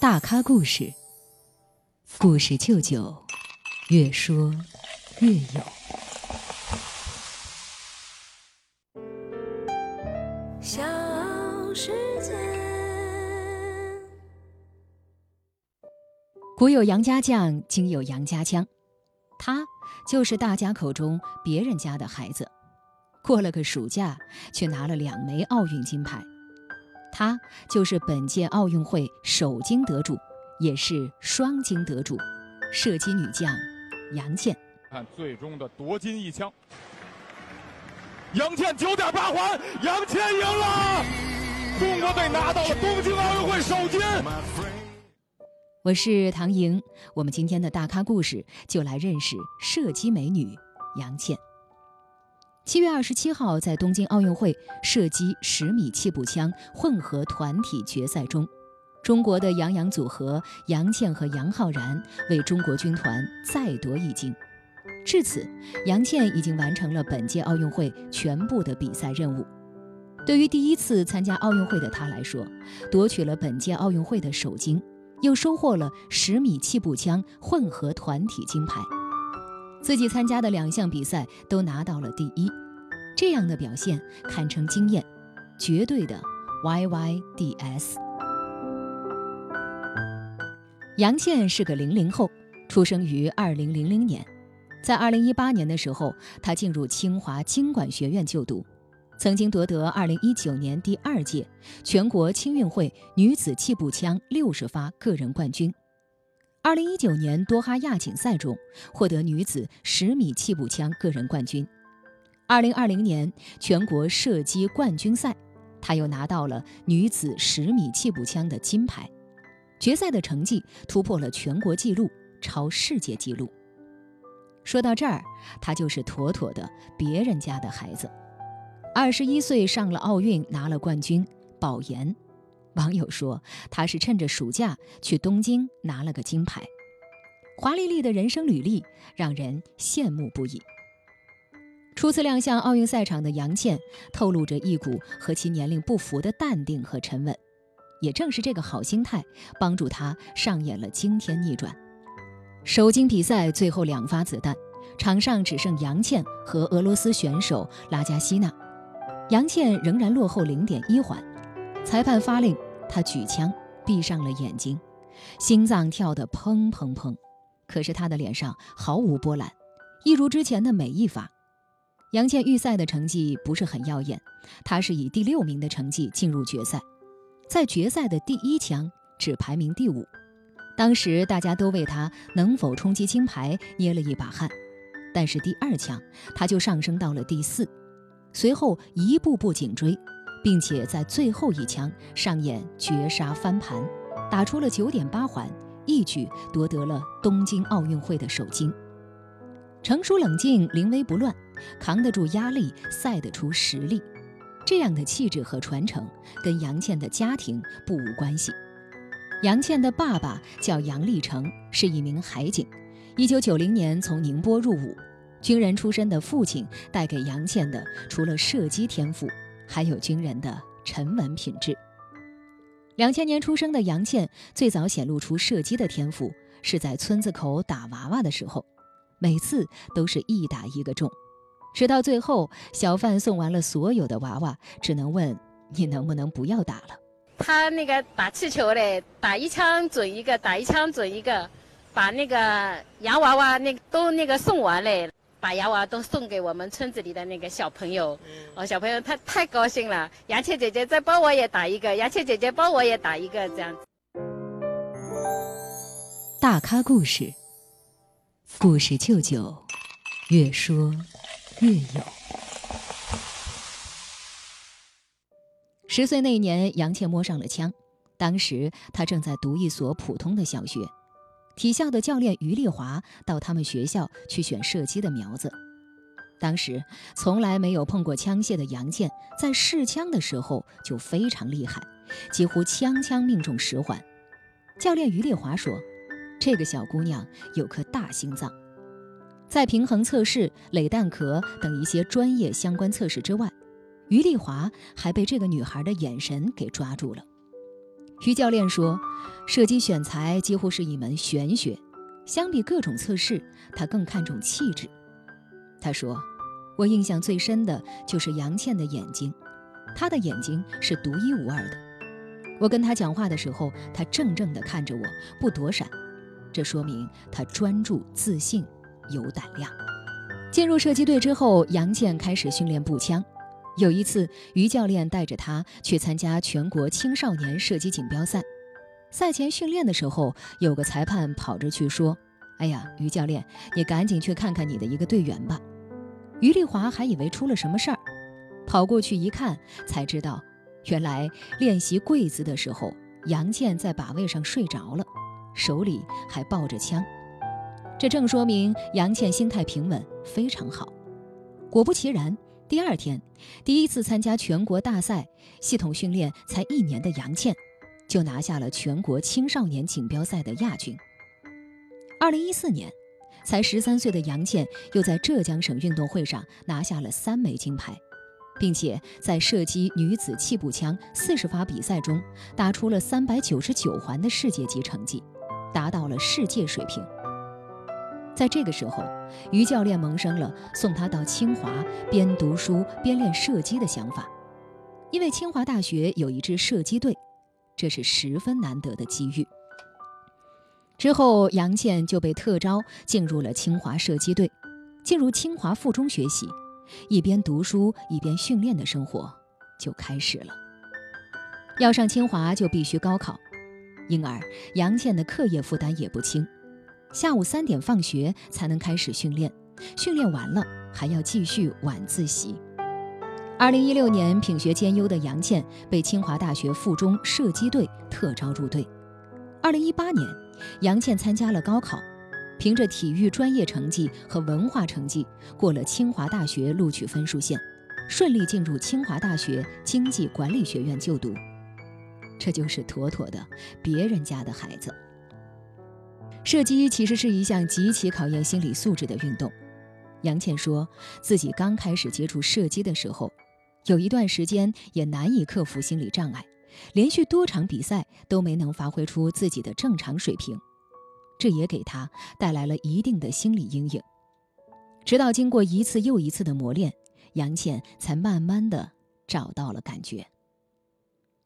大咖故事，故事舅舅，越说越有。小世界。古有杨家将，今有杨家枪，他就是大家口中别人家的孩子。过了个暑假，却拿了两枚奥运金牌。她就是本届奥运会首金得主，也是双金得主，射击女将杨倩。看最终的夺金一枪，杨倩九点八环，杨倩赢了，中国队拿到了东京奥运会首金。我是唐莹，我们今天的大咖故事就来认识射击美女杨倩。七月二十七号，在东京奥运会射击十米气步枪混合团体决赛中，中国的杨洋组合杨倩和杨浩然为中国军团再夺一金。至此，杨倩已经完成了本届奥运会全部的比赛任务。对于第一次参加奥运会的她来说，夺取了本届奥运会的首金，又收获了十米气步枪混合团体金牌。自己参加的两项比赛都拿到了第一，这样的表现堪称惊艳，绝对的 YYDS。杨倩是个零零后，出生于二零零零年，在二零一八年的时候，她进入清华经管学院就读，曾经夺得二零一九年第二届全国青运会女子气步枪六十发个人冠军。二零一九年多哈亚锦赛中获得女子十米气步枪个人冠军，二零二零年全国射击冠军赛，她又拿到了女子十米气步枪的金牌，决赛的成绩突破了全国纪录，超世界纪录。说到这儿，她就是妥妥的别人家的孩子，二十一岁上了奥运，拿了冠军，保研。网友说，他是趁着暑假去东京拿了个金牌，华丽丽的人生履历让人羡慕不已。初次亮相奥运赛场的杨倩，透露着一股和其年龄不符的淡定和沉稳。也正是这个好心态，帮助她上演了惊天逆转。首金比赛最后两发子弹，场上只剩杨倩和俄罗斯选手拉加西娜，杨倩仍然落后零点一环。裁判发令，他举枪，闭上了眼睛，心脏跳得砰砰砰。可是他的脸上毫无波澜，一如之前的每一发。杨倩预赛的成绩不是很耀眼，她是以第六名的成绩进入决赛，在决赛的第一枪只排名第五。当时大家都为她能否冲击金牌捏了一把汗，但是第二枪她就上升到了第四，随后一步步紧追。并且在最后一枪上演绝杀翻盘，打出了九点八环，一举夺得了东京奥运会的首金。成熟冷静，临危不乱，扛得住压力，赛得出实力，这样的气质和传承跟杨倩的家庭不无关系。杨倩的爸爸叫杨立成，是一名海警，一九九零年从宁波入伍。军人出身的父亲带给杨倩的，除了射击天赋。还有军人的沉稳品质。两千年出生的杨倩最早显露出射击的天赋，是在村子口打娃娃的时候，每次都是一打一个中，直到最后小贩送完了所有的娃娃，只能问你能不能不要打了。他那个打气球嘞，打一枪准一个，打一枪准一个，把那个洋娃娃那都那个送完嘞。把洋娃都送给我们村子里的那个小朋友，哦，小朋友他太高兴了。杨倩姐姐再帮我也打一个，杨倩姐姐帮我也打一个，这样子。大咖故事，故事舅舅，越说越有。十岁那年，杨倩摸上了枪，当时她正在读一所普通的小学。体校的教练于丽华到他们学校去选射击的苗子。当时从来没有碰过枪械的杨健，在试枪的时候就非常厉害，几乎枪枪命中十环。教练于丽华说：“这个小姑娘有颗大心脏。”在平衡测试、垒弹壳等一些专业相关测试之外，于丽华还被这个女孩的眼神给抓住了。于教练说，射击选材几乎是一门玄学，相比各种测试，他更看重气质。他说：“我印象最深的就是杨倩的眼睛，她的眼睛是独一无二的。我跟她讲话的时候，她怔怔地看着我，不躲闪，这说明她专注、自信、有胆量。”进入射击队之后，杨倩开始训练步枪。有一次，于教练带着他去参加全国青少年射击锦标赛。赛前训练的时候，有个裁判跑着去说：“哎呀，于教练，你赶紧去看看你的一个队员吧。”于丽华还以为出了什么事儿，跑过去一看，才知道，原来练习跪姿的时候，杨倩在把位上睡着了，手里还抱着枪。这正说明杨倩心态平稳，非常好。果不其然，第二天，第一次参加全国大赛，系统训练才一年的杨倩，就拿下了全国青少年锦标赛的亚军。二零一四年，才十三岁的杨倩又在浙江省运动会上拿下了三枚金牌，并且在射击女子气步枪四十发比赛中打出了三百九十九环的世界级成绩，达到了世界水平。在这个时候，于教练萌生了送他到清华边读书边练射击的想法，因为清华大学有一支射击队，这是十分难得的机遇。之后，杨倩就被特招进入了清华射击队，进入清华附中学习，一边读书一边训练的生活就开始了。要上清华就必须高考，因而杨倩的课业负担也不轻。下午三点放学才能开始训练，训练完了还要继续晚自习。二零一六年，品学兼优的杨倩被清华大学附中射击队特招入队。二零一八年，杨倩参加了高考，凭着体育专业成绩和文化成绩过了清华大学录取分数线，顺利进入清华大学经济管理学院就读。这就是妥妥的别人家的孩子。射击其实是一项极其考验心理素质的运动。杨倩说自己刚开始接触射击的时候，有一段时间也难以克服心理障碍，连续多场比赛都没能发挥出自己的正常水平，这也给她带来了一定的心理阴影。直到经过一次又一次的磨练，杨倩才慢慢的找到了感觉。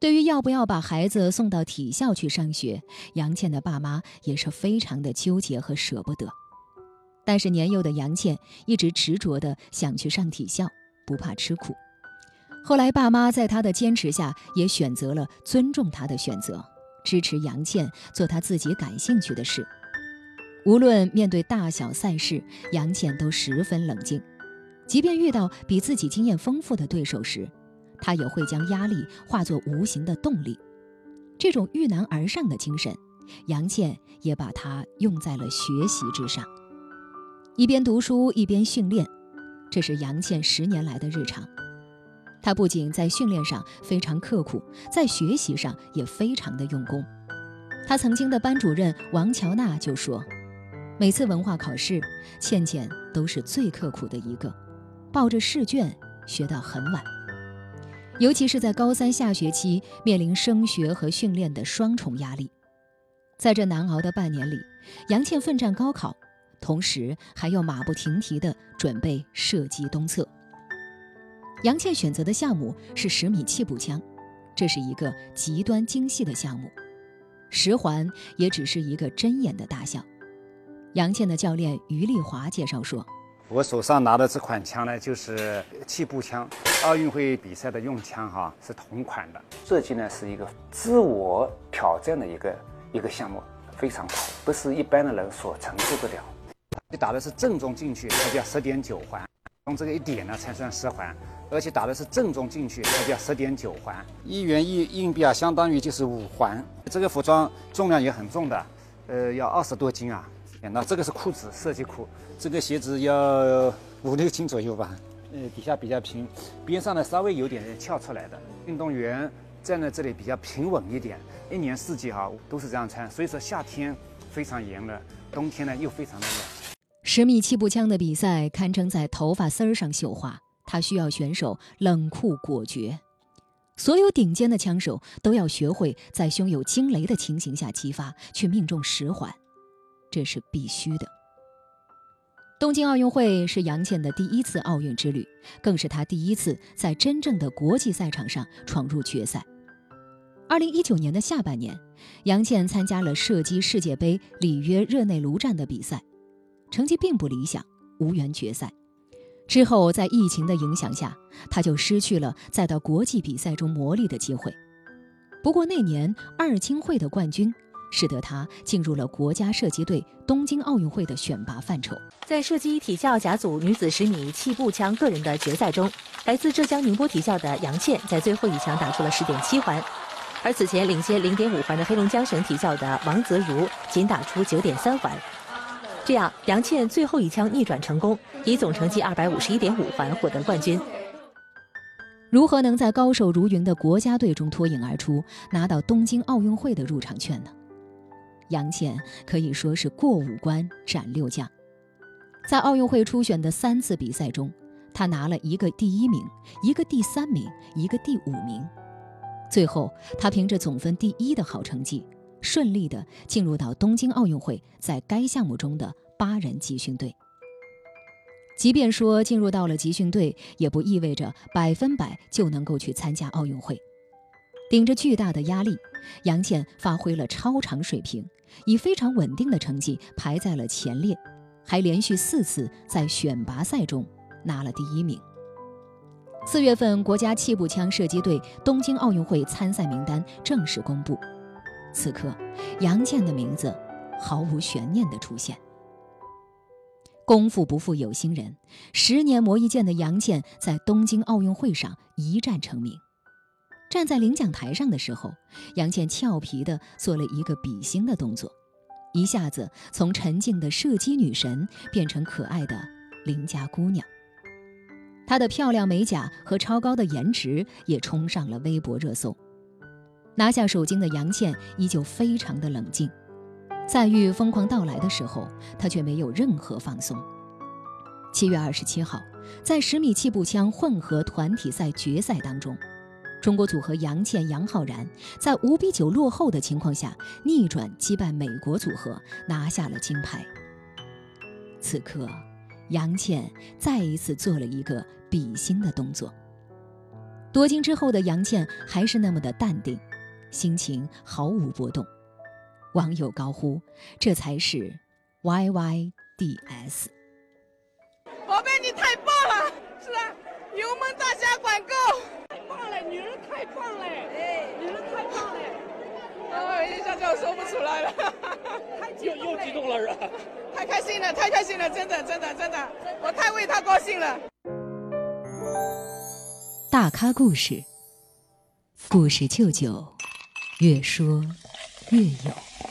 对于要不要把孩子送到体校去上学，杨倩的爸妈也是非常的纠结和舍不得。但是年幼的杨倩一直执着的想去上体校，不怕吃苦。后来爸妈在她的坚持下，也选择了尊重她的选择，支持杨倩做她自己感兴趣的事。无论面对大小赛事，杨倩都十分冷静，即便遇到比自己经验丰富的对手时。他也会将压力化作无形的动力，这种遇难而上的精神，杨倩也把它用在了学习之上。一边读书一边训练，这是杨倩十年来的日常。她不仅在训练上非常刻苦，在学习上也非常的用功。她曾经的班主任王乔娜就说：“每次文化考试，倩倩都是最刻苦的一个，抱着试卷学到很晚。”尤其是在高三下学期，面临升学和训练的双重压力，在这难熬的半年里，杨倩奋战高考，同时还要马不停蹄地准备射击东侧。杨倩选择的项目是十米气步枪，这是一个极端精细的项目，十环也只是一个针眼的大小。杨倩的教练于丽华介绍说。我手上拿的这款枪呢，就是气步枪，奥运会比赛的用枪哈，是同款的。设计呢是一个自我挑战的一个一个项目，非常好，不是一般的人所承受得了。你打的是正中进去，它叫十点九环，用这个一点呢才算十环，而且打的是正中进去，它叫十点九环。一元一硬币啊，相当于就是五环。这个服装重量也很重的，呃，要二十多斤啊。那这个是裤子，设计裤。这个鞋子要五六斤左右吧。呃，底下比较平，边上呢稍微有点翘出来的。运动员站在这里比较平稳一点。一年四季哈都是这样穿，所以说夏天非常炎热，冬天呢又非常的冷。十米气步枪的比赛堪称在头发丝儿上绣花，它需要选手冷酷果决。所有顶尖的枪手都要学会在胸有惊雷的情形下击发，却命中十环，这是必须的。东京奥运会是杨倩的第一次奥运之旅，更是她第一次在真正的国际赛场上闯入决赛。二零一九年的下半年，杨倩参加了射击世界杯里约热内卢站的比赛，成绩并不理想，无缘决赛。之后，在疫情的影响下，他就失去了再到国际比赛中磨砺的机会。不过那年二青会的冠军，使得他进入了国家射击队东京奥运会的选拔范畴。在射击体校甲组女子十米气步枪个人的决赛中，来自浙江宁波体校的杨倩在最后一枪打出了十点七环，而此前领先零点五环的黑龙江省体校的王泽如仅打出九点三环。这样，杨倩最后一枪逆转成功，以总成绩二百五十一点五环获得冠军。如何能在高手如云的国家队中脱颖而出，拿到东京奥运会的入场券呢？杨倩可以说是过五关斩六将，在奥运会初选的三次比赛中，她拿了一个第一名，一个第三名，一个第五名。最后，她凭着总分第一的好成绩。顺利的进入到东京奥运会在该项目中的八人集训队。即便说进入到了集训队，也不意味着百分百就能够去参加奥运会。顶着巨大的压力，杨倩发挥了超常水平，以非常稳定的成绩排在了前列，还连续四次在选拔赛中拿了第一名。四月份，国家气步枪射击队东京奥运会参赛名单正式公布。此刻，杨倩的名字毫无悬念地出现。功夫不负有心人，十年磨一剑的杨倩在东京奥运会上一战成名。站在领奖台上的时候，杨倩俏皮地做了一个比心的动作，一下子从沉静的射击女神变成可爱的邻家姑娘。她的漂亮美甲和超高的颜值也冲上了微博热搜。拿下首金的杨倩依旧非常的冷静，在遇疯狂到来的时候，她却没有任何放松。七月二十七号，在十米气步枪混合团体赛决赛当中，中国组合杨倩、杨浩然在五比九落后的情况下逆转击败美国组合，拿下了金牌。此刻，杨倩再一次做了一个比心的动作。夺金之后的杨倩还是那么的淡定。心情毫无波动，网友高呼：“这才是 YYDS。”宝贝，你太棒了！是啊，油门大加管够，太棒了，哎，你们太棒了，哦，一下就说不出来了，又又激动了是吧？太开心了，太开心了，真的，真的，真的，我太为他高兴了。大咖故事，故事舅舅。越说越有。